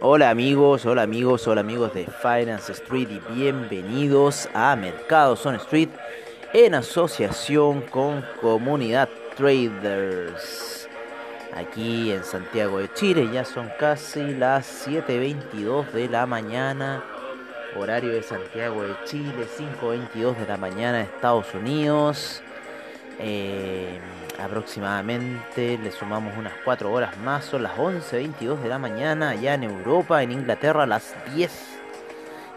Hola amigos, hola amigos, hola amigos de Finance Street y bienvenidos a Mercados on Street en asociación con Comunidad Traders. Aquí en Santiago de Chile ya son casi las 7.22 de la mañana, horario de Santiago de Chile, 5.22 de la mañana de Estados Unidos. Eh, aproximadamente le sumamos unas 4 horas más, son las 11.22 de la mañana allá en Europa, en Inglaterra las 10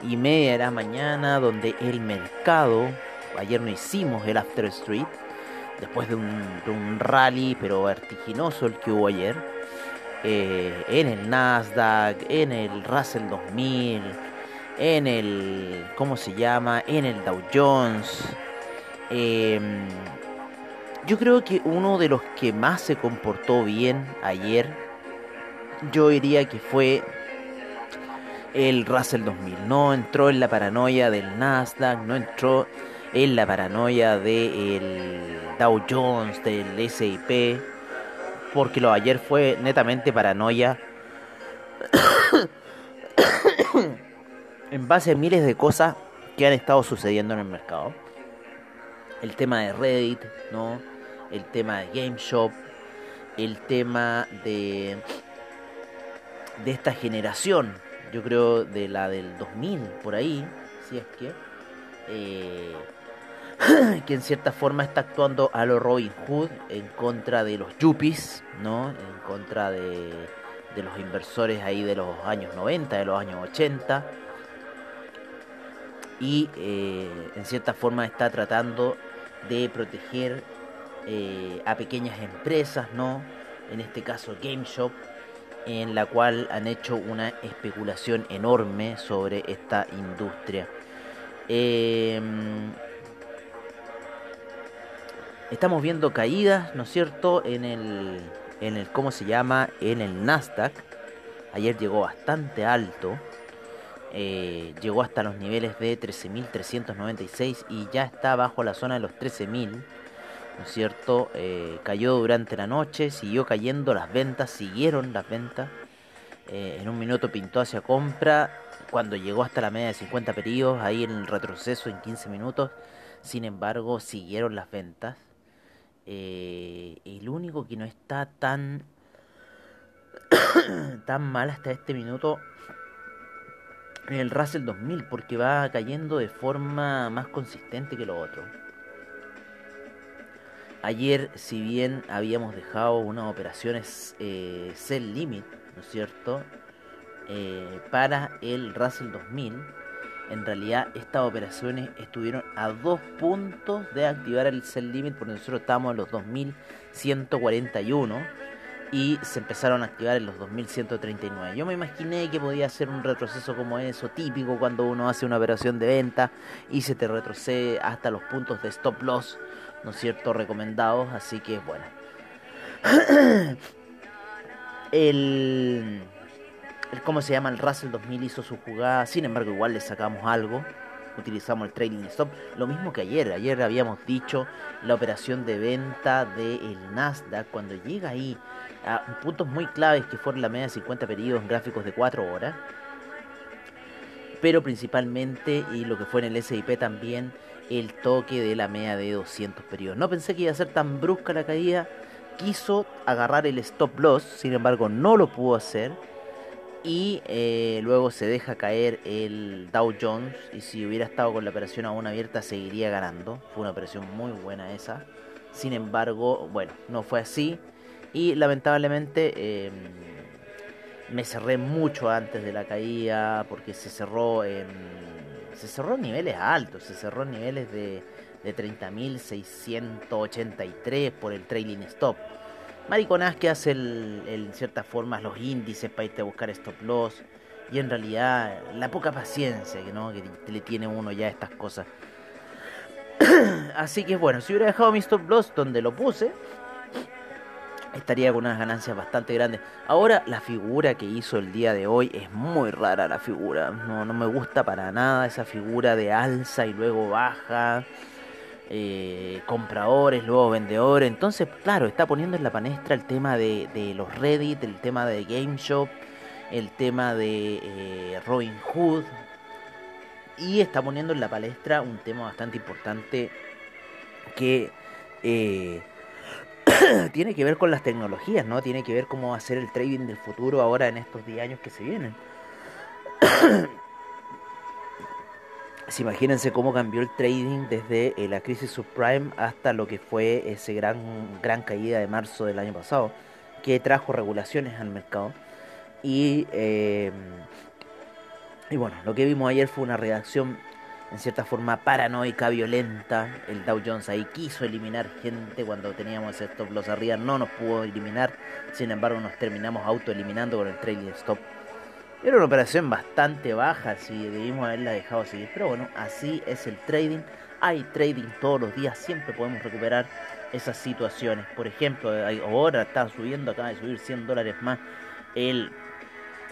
y media de la mañana, donde el mercado, ayer no hicimos el After Street, después de un, rally pero vertiginoso el que hubo ayer, eh, en el Nasdaq, en el Russell 2000, en el, ¿cómo se llama? En el Dow Jones. em, yo creo que uno de los que más se comportó bien ayer, yo diría que fue el Russell 2000. No entró en la paranoia del Nasdaq, no entró en la paranoia del Dow Jones, del SIP, porque lo de ayer fue netamente paranoia en base a miles de cosas que han estado sucediendo en el mercado. El tema de Reddit, ¿no? El tema de GameShop, el tema de de esta generación, yo creo de la del 2000 por ahí, si es que eh, que en cierta forma está actuando a lo Robin Hood en contra de los yuppies, ¿no? En contra de, de los inversores ahí de los años 90, de los años 80 y eh, en cierta forma está tratando de proteger eh, a pequeñas empresas, ¿no? En este caso GameShop, en la cual han hecho una especulación enorme sobre esta industria. Eh, estamos viendo caídas, ¿no es cierto? En el, en el, ¿cómo se llama? En el Nasdaq. Ayer llegó bastante alto. Eh, llegó hasta los niveles de 13.396 y ya está bajo la zona de los 13.000. ¿No es cierto? Eh, cayó durante la noche, siguió cayendo las ventas, siguieron las ventas. Eh, en un minuto pintó hacia compra. Cuando llegó hasta la media de 50 periodos, ahí en el retroceso en 15 minutos. Sin embargo, siguieron las ventas. Eh, el único que no está tan tan mal hasta este minuto es el Russell 2000 porque va cayendo de forma más consistente que lo otro. Ayer, si bien habíamos dejado unas operaciones eh, sell limit, ¿no es cierto? Eh, para el Russell 2000, en realidad estas operaciones estuvieron a dos puntos de activar el sell limit porque nosotros estábamos en los 2141 y se empezaron a activar en los 2139. Yo me imaginé que podía ser un retroceso como eso, típico cuando uno hace una operación de venta y se te retrocede hasta los puntos de stop loss, ¿no es cierto?, recomendados, así que bueno. el, cómo se llama el Russell 2000 hizo su jugada, sin embargo igual le sacamos algo. Utilizamos el trading stop, lo mismo que ayer. Ayer habíamos dicho la operación de venta del Nasdaq cuando llega ahí puntos muy claves que fueron la media de 50 periodos en gráficos de 4 horas. Pero principalmente, y lo que fue en el SIP también, el toque de la media de 200 periodos. No pensé que iba a ser tan brusca la caída. Quiso agarrar el stop loss, sin embargo no lo pudo hacer. y eh, luego se deja caer el Dow Jones y si hubiera estado con la operación aún abierta seguiría ganando. Fue una operación muy buena esa. Sin embargo, bueno, no fue así y lamentablemente em, me cerré mucho antes de la caída porque se cerró en se cerró niveles altos, se cerró en niveles de, de 30.683 por el trailing stop mariconas que hace en ciertas formas los índices para irte a buscar stop loss y en realidad la poca paciencia ¿no? que le tiene uno ya a estas cosas. Así que bueno, si hubiera dejado mi stop loss donde lo puse, estaría con unas ganancias bastante grandes. Ahora la figura que hizo el día de hoy es muy rara la figura. No, no me gusta para nada esa figura de alza y luego baja eh, compradores, luego vendedores. Entonces, claro, está poniendo en la palestra el tema de, de los Reddit, el tema de Game Shop, el tema de eh, Robin Hood. Y está poniendo en la palestra un tema bastante importante que eh, tiene que ver con las tecnologías, ¿no? Tiene que ver cómo va a ser el trading del futuro ahora en estos 10 años que se vienen. imagínense cómo cambió el trading desde eh, la crisis subprime hasta lo que fue ese gran, gran caída de marzo del año pasado, que trajo regulaciones al mercado. Y, eh, y bueno, lo que vimos ayer fue una reacción en cierta forma paranoica, violenta. El Dow Jones ahí quiso eliminar gente cuando teníamos stop loss arriba, no nos pudo eliminar. Sin embargo, nos terminamos autoeliminando con el trading stop era una operación bastante baja si debimos haberla dejado seguir. Pero bueno, así es el trading. Hay trading todos los días. Siempre podemos recuperar esas situaciones. Por ejemplo, ahora está subiendo, acaba de subir 100 dólares más el,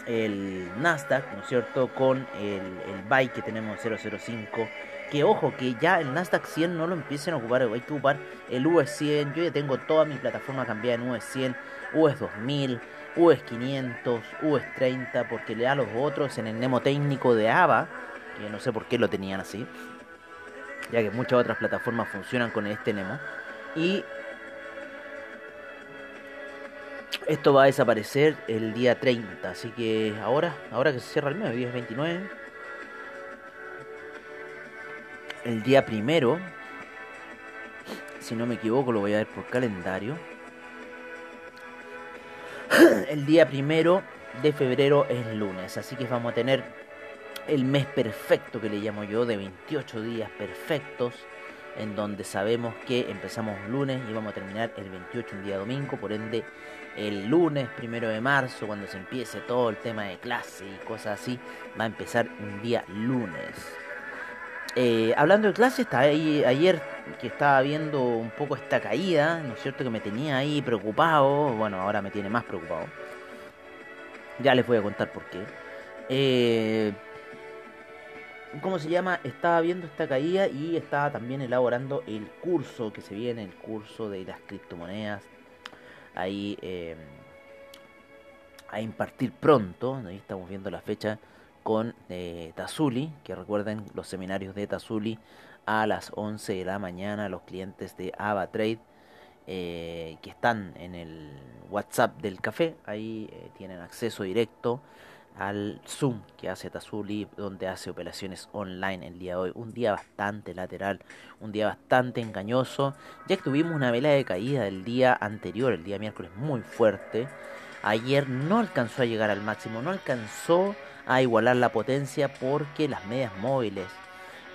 el Nasdaq, ¿no es cierto? Con el, el buy que tenemos 005. Que ojo, que ya el Nasdaq 100 no lo empiecen a ocupar, hay que ocupar el US 100. Yo ya tengo toda mi plataforma cambiada en US 100, US 2000. US 500, US 30, porque le da a los otros en el Nemo técnico de AVA, que no sé por qué lo tenían así, ya que muchas otras plataformas funcionan con este Nemo. Y esto va a desaparecer el día 30, así que ahora, ahora que se cierra el mes, el día 29, el día primero, si no me equivoco, lo voy a ver por calendario. El día primero de febrero es lunes, así que vamos a tener el mes perfecto que le llamo yo, de 28 días perfectos, en donde sabemos que empezamos lunes y vamos a terminar el 28 un día domingo, por ende el lunes primero de marzo, cuando se empiece todo el tema de clase y cosas así, va a empezar un día lunes. Eh, hablando de clase, está ahí, ayer que estaba viendo un poco esta caída, ¿no es cierto? Que me tenía ahí preocupado. Bueno, ahora me tiene más preocupado. Ya les voy a contar por qué. Eh, ¿Cómo se llama? Estaba viendo esta caída y estaba también elaborando el curso que se viene, el curso de las criptomonedas. Ahí eh, a impartir pronto. Ahí estamos viendo la fecha con eh, Tazuli, que recuerden los seminarios de Tazuli a las 11 de la mañana, los clientes de AvaTrade eh, que están en el WhatsApp del café, ahí eh, tienen acceso directo al Zoom que hace Tazuli, donde hace operaciones online el día de hoy. Un día bastante lateral, un día bastante engañoso, ya que tuvimos una vela de caída del día anterior, el día miércoles, muy fuerte. Ayer no alcanzó a llegar al máximo, no alcanzó a igualar la potencia porque las medias móviles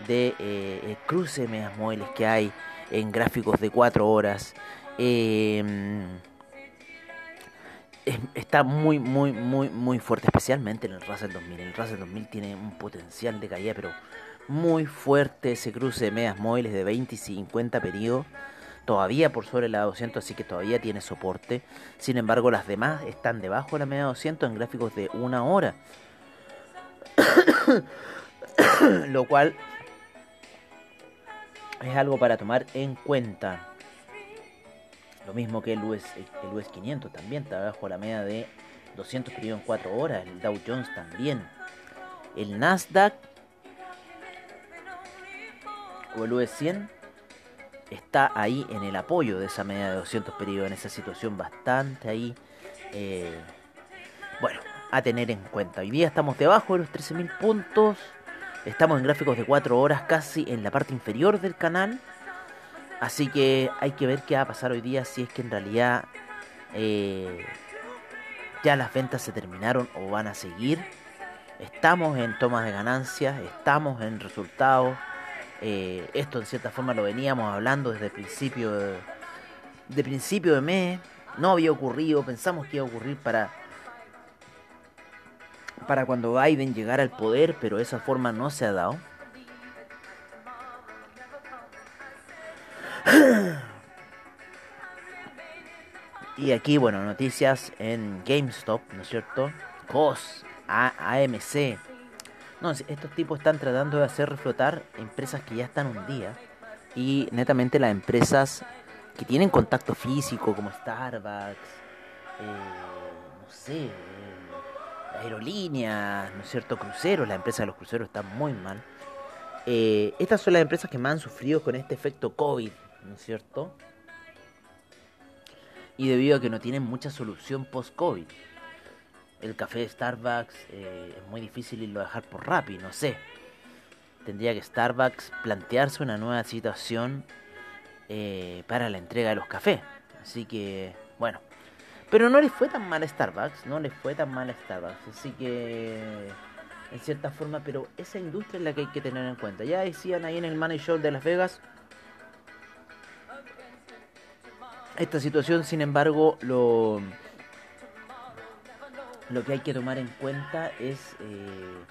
de eh, cruce de medias móviles que hay en gráficos de 4 horas está muy muy muy muy fuerte especialmente en el Russell 2000 el Russell 2000 tiene un potencial de caída pero muy fuerte ese cruce de medias móviles de 20 y 50 periodos todavía por sobre la 200 así que todavía tiene soporte. Sin embargo las demás están debajo de la media 200 en gráficos de una hora. Lo cual es algo para tomar en cuenta. Lo mismo que el US, el US 500 también está bajo la media de 200 periodos en 4 horas. El Dow Jones también. El Nasdaq o el US 100 está ahí en el apoyo de esa media de 200 periodos, en esa situación bastante ahí. Eh, bueno, a tener en cuenta. Hoy día estamos debajo de los 13.000 puntos. Estamos en gráficos de 4 horas casi en la parte inferior del canal. Así que hay que ver qué va a pasar hoy día si es que en realidad eh, ya las ventas se terminaron o van a seguir. Estamos en tomas de ganancias, estamos en resultados. Eh, esto en cierta forma lo veníamos hablando desde el principio de, principio de mes. No había ocurrido, pensamos que iba a ocurrir para para cuando Biden llegara al poder, pero esa forma no se ha dado. Y aquí, bueno, noticias en GameStop, ¿no es cierto? COS, AMC. No, estos tipos están tratando de hacer reflotar empresas que ya están un día. Y netamente las empresas que tienen contacto físico, como Starbucks, eh, no sé, aerolíneas, ¿no es cierto? Cruceros, la empresa de los cruceros está muy mal. Eh, estas son las empresas que más han sufrido con este efecto COVID, ¿no es cierto? Y debido a que no tienen mucha solución post-COVID. El café de Starbucks eh, es muy difícil irlo a dejar por Rappi, no sé. Tendría que Starbucks plantearse una nueva situación eh, para la entrega de los cafés. Así que, bueno. Pero no les fue tan mal a Starbucks, no les fue tan mal a Starbucks. Así que, en cierta forma, pero esa industria es la que hay que tener en cuenta. Ya decían ahí en el Money Show de Las Vegas Esta situación, sin embargo, lo, lo que hay que tomar en cuenta es, eh,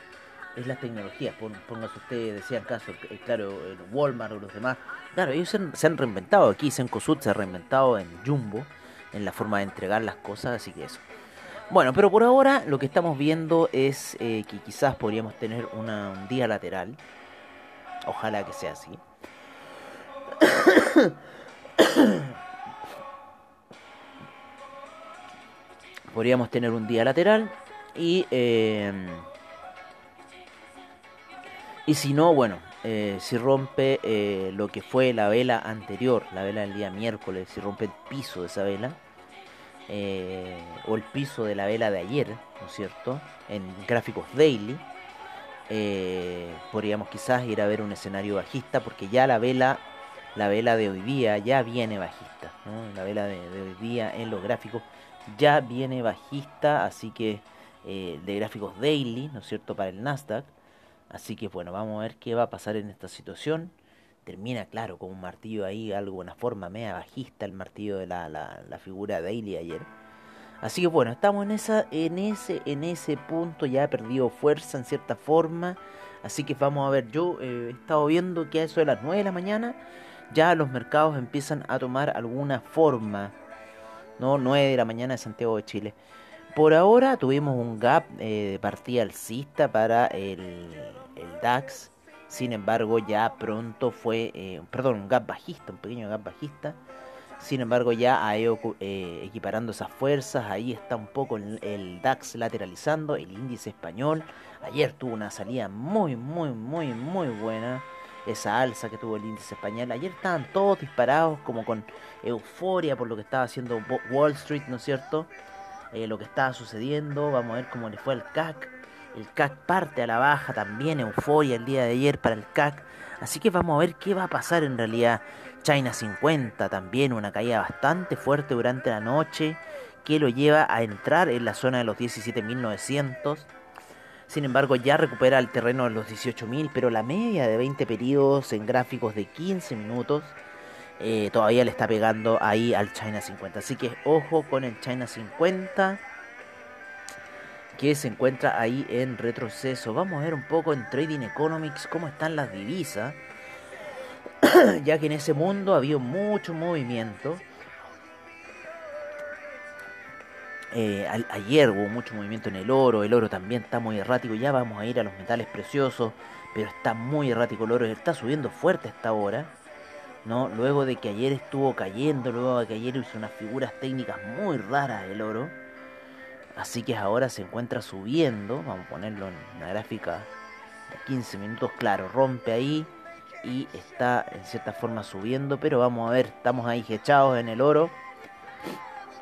es las tecnologías. Póngase usted, decía el caso, eh, claro, en Walmart o los demás. Claro, ellos se han, reinventado. Aquí Sencosud se ha reinventado en Jumbo, en la forma de entregar las cosas, así que eso. Bueno, pero por ahora lo que estamos viendo es eh, que quizás podríamos tener una, un día lateral. Ojalá que sea así. podríamos tener un día lateral y eh, y si no bueno eh, si rompe eh, lo que fue la vela anterior la vela del día miércoles si rompe el piso de esa vela o el piso de la vela de ayer no es cierto en gráficos daily podríamos quizás ir a ver un escenario bajista porque ya la vela la vela de hoy día ya viene bajista la vela de hoy día en los gráficos ya viene bajista, así que eh, de gráficos daily, ¿no es cierto?, para el Nasdaq. Así que bueno, vamos a ver qué va a pasar en esta situación. Termina, claro, con un martillo ahí, algo, una forma media bajista, el martillo de la, la, figura daily ayer. Así que bueno, estamos en, esa, en, ese, en ese punto, ya ha perdido fuerza en cierta forma. Así que vamos a ver, yo eh, he estado viendo que a eso de las 9 de la mañana ya los mercados empiezan a tomar alguna forma ¿no? 9 de la mañana de Santiago de Chile. Por ahora tuvimos un gap eh, de partida alcista para el, el, DAX. Sin embargo, ya pronto fue, eh, perdón, un gap bajista, un pequeño gap bajista. Sin embargo, ya eh, equiparando esas fuerzas. Ahí está un poco el, el, DAX lateralizando. El índice español. Ayer tuvo una salida muy, muy, muy, muy buena esa alza que tuvo el índice español. Ayer estaban todos disparados como con euforia por lo que estaba haciendo Wall Street, ¿no es cierto? Eh, lo que estaba sucediendo, vamos a ver cómo le fue al CAC. El CAC parte a la baja también, euforia el día de ayer para el CAC. Así que vamos a ver qué va a pasar en realidad. China 50 también, una caída bastante fuerte durante la noche que lo lleva a entrar en la zona de los 17.900. Sin embargo, ya recupera el terreno de los 18.000, pero la media de 20 periodos en gráficos de 15 minutos eh, todavía le está pegando ahí al China 50. Así que ojo con el China 50 que se encuentra ahí en retroceso. Vamos a ver un poco en Trading Economics cómo están las divisas. ya que en ese mundo ha habido mucho movimiento. Eh, ayer hubo mucho movimiento en el oro, el oro también está muy errático, ya vamos a ir a los metales preciosos, pero está muy errático el oro, está subiendo fuerte esta hora, ¿no? Luego de que ayer estuvo cayendo, luego de que ayer hizo unas figuras técnicas muy raras el oro, así que ahora se encuentra subiendo, vamos a ponerlo en una gráfica de 15 minutos, claro, rompe ahí y está en cierta forma subiendo, pero vamos a ver, estamos ahí echados en el oro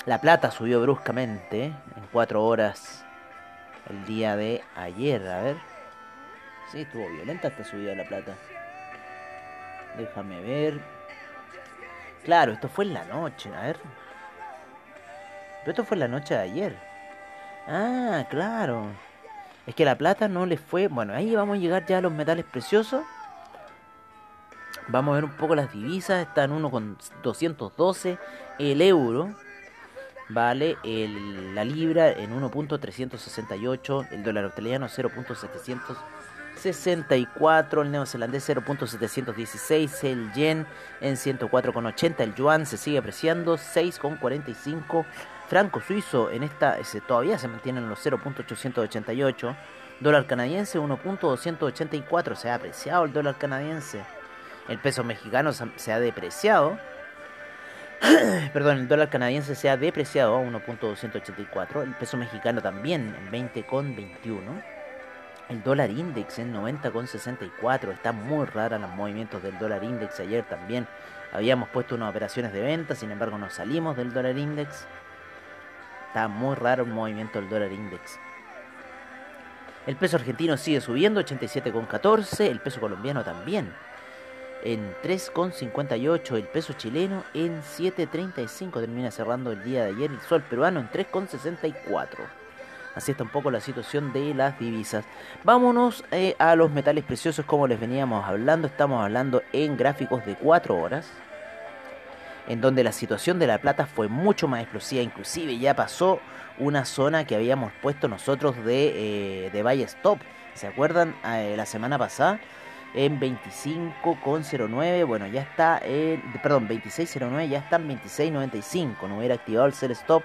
la plata subió bruscamente en 4 horas. el día de ayer. A ver. Sí, estuvo violenta esta subida de la plata. Déjame ver. Claro, esto fue en la noche, a ver. Pero esto fue en la noche de ayer. Ah, claro. Es que la plata no le fue... Bueno, ahí vamos a llegar ya a los metales preciosos. Vamos a ver un poco las divisas. Está en 1,212. El euro vale el, la libra en 1.368. El dólar australiano 0.700. 64, el neozelandés 0.716, el yen en 104,80, el yuan se sigue apreciando 6,45, franco suizo en esta todavía se mantiene en los 0.888, dólar canadiense 1.284, se ha apreciado el dólar canadiense, el peso mexicano se ha depreciado, perdón, el dólar canadiense se ha depreciado a 1.284, el peso mexicano también en 20,21 el dólar index en 90,64. Está muy rara los movimientos del dólar index. Ayer también habíamos puesto unas operaciones de venta, sin embargo no salimos del dólar index. Está muy raro el movimiento del dólar index. El peso argentino sigue subiendo, 87,14. El peso colombiano también. En 3,58 el peso chileno en 7,35 termina cerrando el día de ayer el sol peruano en 3,64. Así está un poco la situación de las divisas. Vámonos eh, a los metales preciosos como les veníamos hablando. Estamos hablando en gráficos de 4 horas. En donde la situación de la plata fue mucho más explosiva. Inclusive ya pasó una zona que habíamos puesto nosotros de, eh, de stop. ¿Se acuerdan? Eh, la semana pasada en 25,09. Bueno, ya está en. Perdón, 26,09. Ya está en 26,95. No hubiera activado el sell stop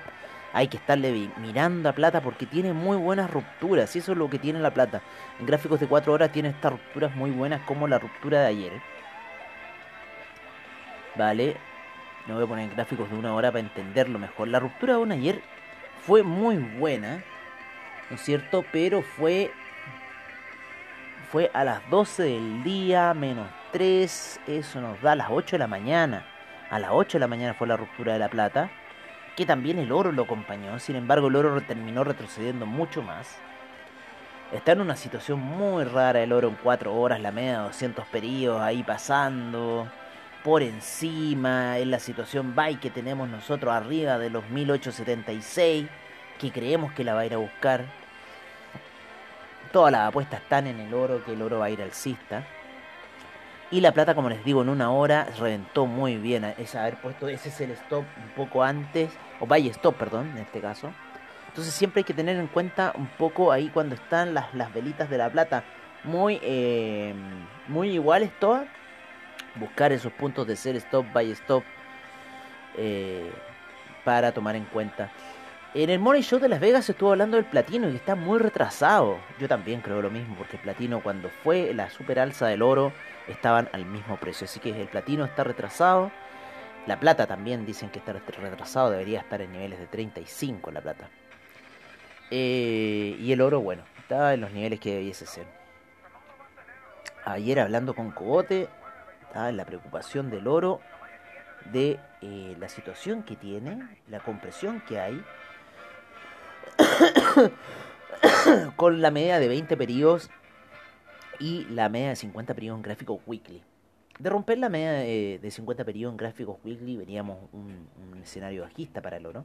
hay que estarle mirando a plata porque tiene muy buenas rupturas. Y eso es lo que tiene la plata. En gráficos de 4 horas tiene estas rupturas muy buenas como la ruptura de ayer. Vale. No voy a poner gráficos de una hora para entenderlo mejor. La ruptura de ayer fue muy buena. ¿No es cierto? Pero fue... Fue a las 12 del día, menos 3. Eso nos da a las 8 de la mañana. A las 8 de la mañana fue la ruptura de la plata que también el oro lo acompañó, sin embargo el oro terminó retrocediendo mucho más. Está en una situación muy rara el oro en 4 horas, la media de 200 periodos ahí pasando, por encima, en la situación buy que tenemos nosotros arriba de los 1876, que creemos que la va a ir a buscar. Todas las apuestas están en el oro, que el oro va a ir alcista. Y la plata, como les digo, en una hora reventó muy bien. Es haber puesto, ese es el stop un poco antes, o vaya stop, perdón, en este caso. Entonces siempre hay que tener en cuenta un poco ahí cuando están las, las velitas de la plata muy, eh, muy iguales todas. Buscar esos puntos de ser stop, buy stop eh, para tomar en cuenta. En el Money Show de Las Vegas se estuvo hablando del platino y está muy retrasado. Yo también creo lo mismo, porque el platino cuando fue la super alza del oro estaban al mismo precio. Así que el platino está retrasado. La plata también dicen que está retrasado, debería estar en niveles de 35 la plata. Eh, y el oro, bueno, está en los niveles que debiese ser. Ayer hablando con Cogote, estaba en la preocupación del oro, de eh, la situación que tiene, la compresión que hay, con la media de 20 periodos y la media de 50 periodos en gráficos weekly. De romper la media de, 50 periodos en gráficos weekly veníamos un, un escenario bajista para el oro.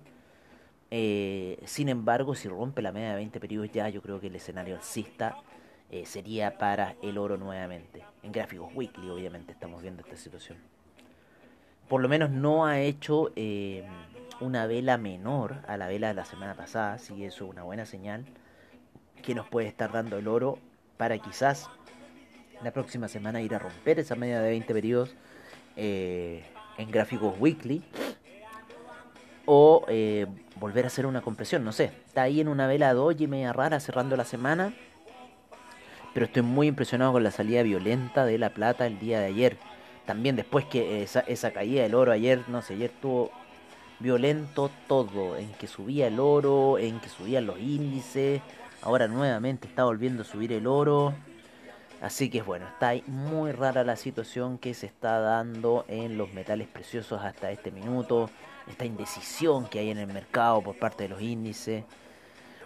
Eh, sin embargo, si rompe la media de 20 periodos ya, yo creo que el escenario alcista eh, sería para el oro nuevamente. En gráficos weekly, obviamente, estamos viendo esta situación. Por lo menos no ha hecho eh, una vela menor a la vela de la semana pasada, así eso es una buena señal que nos puede estar dando el oro para quizás la próxima semana ir a romper esa media de 20 periodos eh, en gráficos weekly o eh, volver a hacer una compresión, no sé, está ahí en una vela doji media rara cerrando la semana, pero estoy muy impresionado con la salida violenta de la plata el día de ayer. También después que esa, esa caída del oro ayer, no sé, ayer estuvo violento todo, en que subía el oro, en que subían los índices, ahora nuevamente está volviendo a subir el oro. Así que bueno, está muy rara la situación que se está dando en los metales preciosos hasta este minuto, esta indecisión que hay en el mercado por parte de los índices.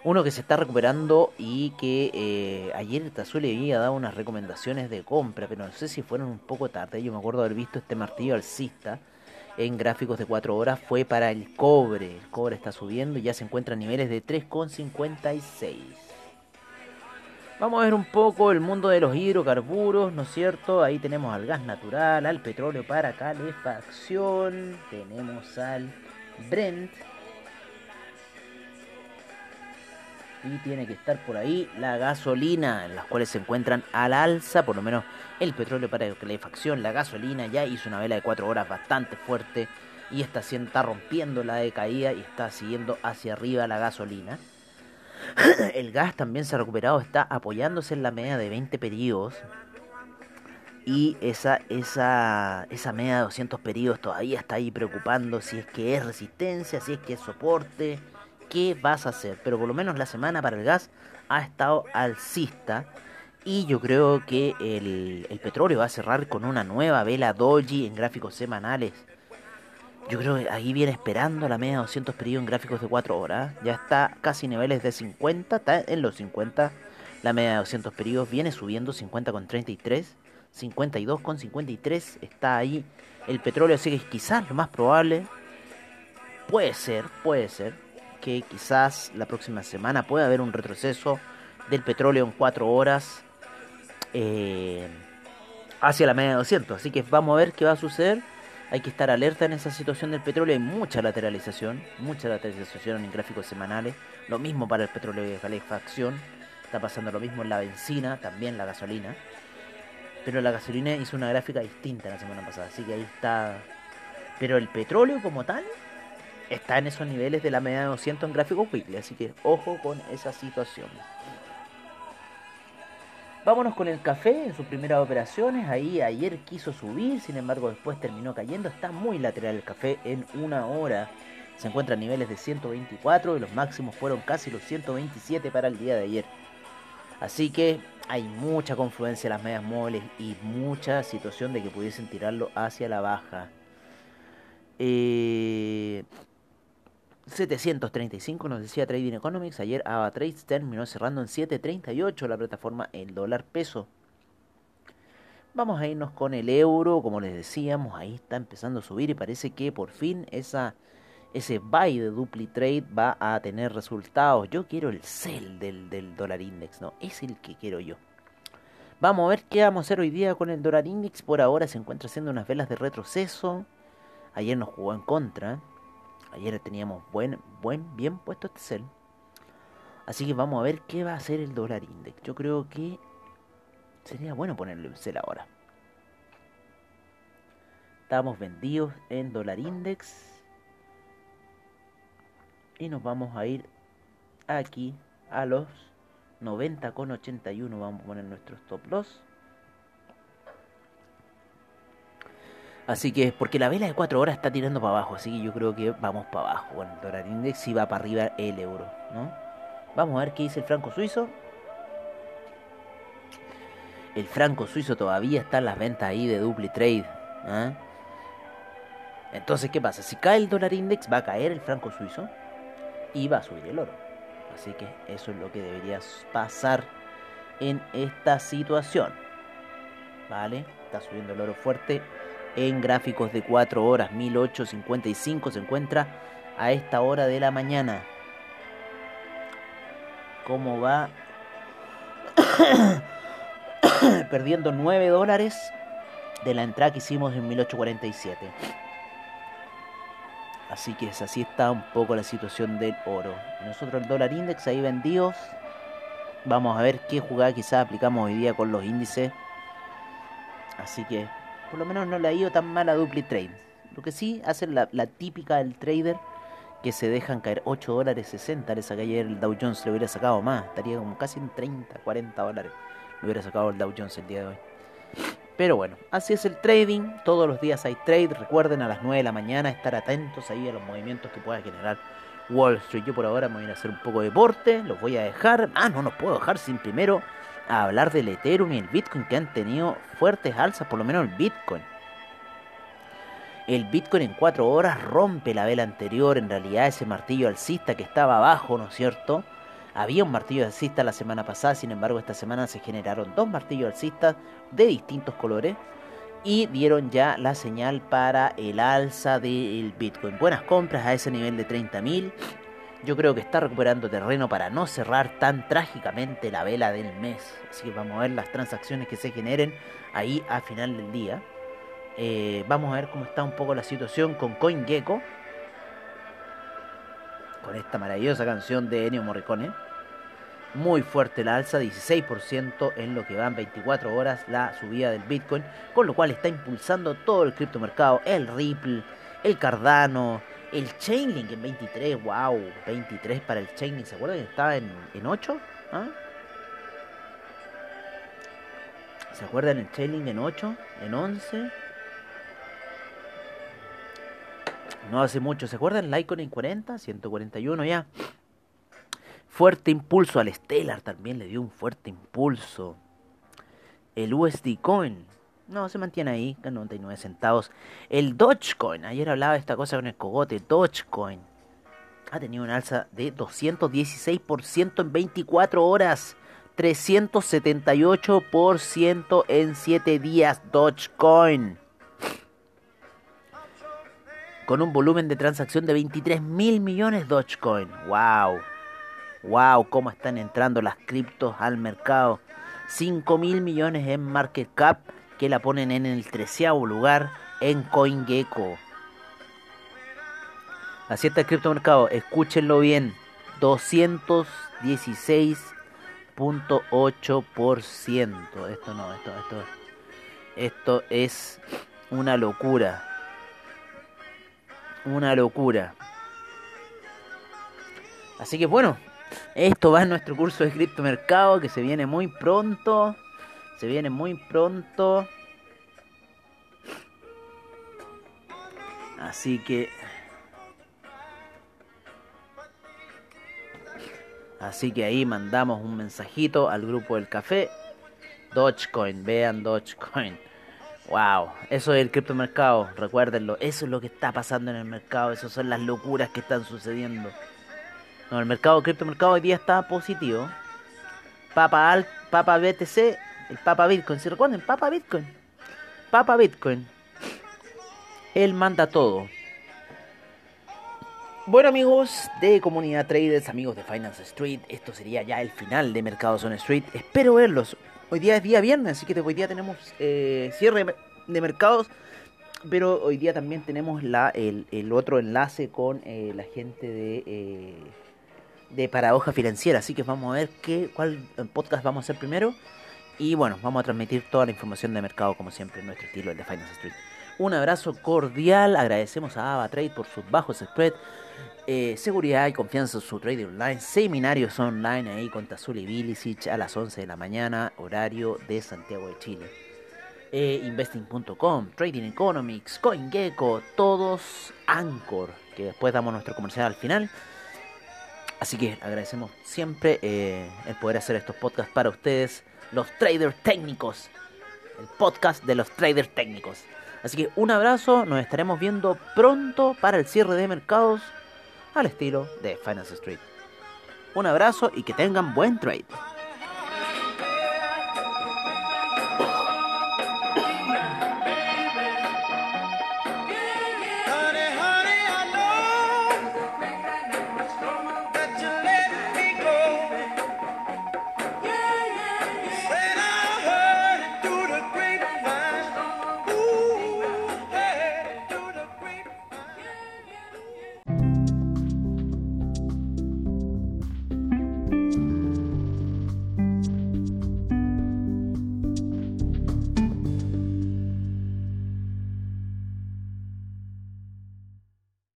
Uno que se está recuperando y que eh, ayer Tazueli había dado unas recomendaciones de compra, pero no sé si fueron un poco tarde. Yo me acuerdo haber visto este martillo alcista en gráficos de 4 horas. Fue para el cobre. El cobre está subiendo y ya se encuentra a niveles de 3,56. Vamos a ver un poco el mundo de los hidrocarburos, ¿no es cierto? Ahí tenemos al gas natural, al petróleo para calefacción, tenemos al Brent y tiene que estar por ahí la gasolina, en las cuales se encuentran al alza, por lo menos el petróleo para calefacción, la gasolina ya hizo una vela de 4 horas bastante fuerte y está, está rompiendo la decaída y está siguiendo hacia arriba la gasolina. el gas también se ha recuperado, está apoyándose en la media de 20 periodos. Y esa, esa, esa media de 200 periodos todavía está ahí preocupando si es que es resistencia, si es que es soporte, qué vas a hacer. Pero por lo menos la semana para el gas ha estado alcista. Y yo creo que el, petróleo va a cerrar con una nueva vela doji en gráficos semanales. Yo creo que ahí viene esperando la media de 200 periodos en gráficos de 4 horas. Ya está casi niveles de 50, está en los 50. La media de 200 periodos viene subiendo 50 con 33, 52 con 53 está ahí el petróleo, así que quizás lo más probable puede ser, puede ser que quizás la próxima semana pueda haber un retroceso del petróleo en 4 horas eh, hacia la media de 200. Así que vamos a ver qué va a suceder hay que estar alerta en esa situación del petróleo. Hay mucha lateralización, mucha lateralización en gráficos semanales. Lo mismo para el petróleo de calefacción. Está pasando lo mismo en la benzina, también la gasolina. Pero la gasolina hizo una gráfica distinta la semana pasada, así que ahí está. Pero el petróleo como tal está en esos niveles de la media de 200 en gráficos weekly, así que ojo con esa situación. Vámonos con el café en sus primeras operaciones. Ahí ayer quiso subir, sin embargo después terminó cayendo. Está muy lateral el café en una hora. Se encuentra a niveles de 124 y los máximos fueron casi los 127 para el día de ayer. Así que hay mucha confluencia en las medias móviles y mucha situación de que pudiesen tirarlo hacia la baja. Eh, 735 nos decía Trading Economics. Ayer AVA Trades terminó cerrando en 738 la plataforma el dólar peso. Vamos a irnos con el euro, como les decíamos, ahí está empezando a subir y parece que por fin esa, ese buy de dupli trade va a tener resultados. Yo quiero el sell del, del dólar index, no, es el que quiero yo. Vamos a ver qué vamos a hacer hoy día con el dólar index. Por ahora se encuentra haciendo unas velas de retroceso. Ayer nos jugó en contra. Ayer teníamos buen, buen, bien puesto este cel. Así que vamos a ver qué va a hacer el dólar index. Yo creo que sería bueno ponerle un cel ahora. Estamos vendidos en dólar index. Y nos vamos a ir aquí a los 90,81. Vamos a poner nuestro stop loss. Así que, porque la vela de 4 horas está tirando para abajo, así que yo creo que vamos para abajo. Bueno, el dólar index y va para arriba el euro, ¿no? Vamos a ver qué dice el franco suizo. El franco suizo todavía está en las ventas ahí de dupli trade. ¿ah? Entonces, ¿qué pasa? Si cae el dólar index, va a caer el franco suizo y va a subir el oro. Así que eso es lo que debería pasar en esta situación. ¿Vale? Está subiendo el oro fuerte en gráficos de 4 horas, 1855 se encuentra a esta hora de la mañana. ¿Cómo va? Perdiendo 9 dólares de la entrada que hicimos en 1847. Así que así está un poco la situación del oro. Nosotros el dólar index ahí vendidos. Vamos a ver qué jugada quizás aplicamos hoy día con los índices. Así que por lo menos no le ha ido tan mal a Dupli Trade. Lo que sí hacen la, típica del trader que se dejan caer 8 dólares 60. Le ayer el Dow Jones, le hubiera sacado más. Estaría como casi en 30, 40 dólares. Le hubiera sacado el Dow Jones el día de hoy. Pero bueno, así es el trading. Todos los días hay trade. Recuerden a las 9 de la mañana estar atentos ahí a los movimientos que pueda generar Wall Street. Yo por ahora me voy a hacer un poco de deporte. Los voy a dejar. Ah, no nos puedo dejar sin primero a hablar del Ethereum y el Bitcoin que han tenido fuertes alzas, por lo menos el Bitcoin. El Bitcoin en 4 horas rompe la vela anterior, en realidad ese martillo alcista que estaba abajo, ¿no es cierto? Había un martillo alcista la semana pasada, sin embargo esta semana se generaron dos martillos alcistas de distintos colores y dieron ya la señal para el alza del Bitcoin. Buenas compras a ese nivel de 30.000. Yo creo que está recuperando terreno para no cerrar tan trágicamente la vela del mes. Así que vamos a ver las transacciones que se generen ahí a final del día. Eh, vamos a ver cómo está un poco la situación con CoinGecko. Con esta maravillosa canción de Ennio Morricone. Muy fuerte la alza, 16% en lo que van 24 horas la subida del Bitcoin. Con lo cual está impulsando todo el criptomercado. El Ripple, el Cardano, el Chainlink en 23. Wow, 23 para el Chainlink. ¿Se acuerdan que estaba en, en 8? ¿Ah? ¿Se acuerdan el Chainlink en 8? ¿En 11? No hace mucho, ¿se acuerdan? El Icon en 40, 141 ya. Fuerte impulso al Stellar también le dio un fuerte impulso. El USD Coin, no, se mantiene ahí, a 99 centavos. El Dogecoin, ayer hablaba de esta cosa con el cogote, Dogecoin. Ha tenido un alza de 216% en 24 horas. 378% en 7 días Dogecoin con un volumen de transacción de 23 mil millones Dogecoin. ¡Wow! ¡Wow! ¿Cómo están entrando las criptos al mercado? 5 mil millones en market cap que la ponen en el treceavo lugar en CoinGecko. Así está el criptomercado, escúchenlo bien, 216.8%. Esto no, esto, esto, esto es una locura una locura. Así que bueno, esto va en nuestro curso de criptomercado que se viene muy pronto. Se viene muy pronto. Así que... Así que ahí mandamos un mensajito al grupo del café. Dogecoin, vean Dogecoin. Wow, eso es el criptomercado, recuérdenlo, eso es lo que está pasando en el mercado, esas son las locuras que están sucediendo. No, el mercado, el criptomercado hoy día está positivo. Papa Al, Papa BTC, el Papa Bitcoin, ¿se recuerdan? Papa Bitcoin. Papa Bitcoin. Él manda todo. Bueno amigos de Comunidad Traders, amigos de Finance Street, esto sería ya el final de Mercados on Street. Espero verlos Hoy día es día viernes, así que hoy día tenemos eh, cierre de mercados. Pero hoy día también tenemos la, el, otro enlace con eh, la gente de, eh, de Paradoja Financiera. Así que vamos a ver qué, cuál podcast vamos a hacer primero. Y bueno, vamos a transmitir toda la información de mercado como siempre en nuestro estilo, el de Finance Street. Un abrazo cordial, agradecemos a AvaTrade por sus bajos spread, eh, seguridad y confianza en su trading online, seminarios online ahí con Tazuli Bilicic a las 11 de la mañana, horario de Santiago de Chile. Eh, investing.com, Trading Economics, CoinGecko, todos Anchor, que después damos nuestro comercial al final. Así que agradecemos siempre eh, el poder hacer estos podcasts para ustedes, los traders técnicos. El podcast de los traders técnicos. Así que un abrazo, nos estaremos viendo pronto para el cierre de mercados al estilo de Finance Street. Un abrazo y que tengan buen trade.